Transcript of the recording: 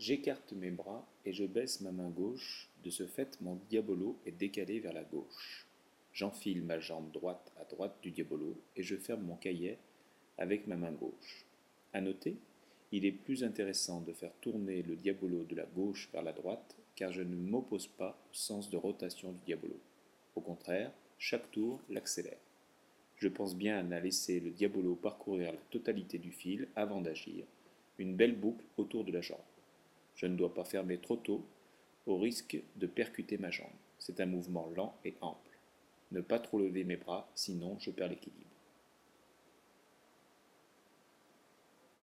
J'écarte mes bras et je baisse ma main gauche, de ce fait mon diabolo est décalé vers la gauche. J'enfile ma jambe droite à droite du diabolo et je ferme mon caillet avec ma main gauche. À noter, il est plus intéressant de faire tourner le diabolo de la gauche vers la droite car je ne m'oppose pas au sens de rotation du diabolo. Au contraire, chaque tour l'accélère. Je pense bien à laisser le diabolo parcourir la totalité du fil avant d'agir, une belle boucle autour de la jambe. Je ne dois pas fermer trop tôt, au risque de percuter ma jambe. C'est un mouvement lent et ample. Ne pas trop lever mes bras, sinon je perds l'équilibre.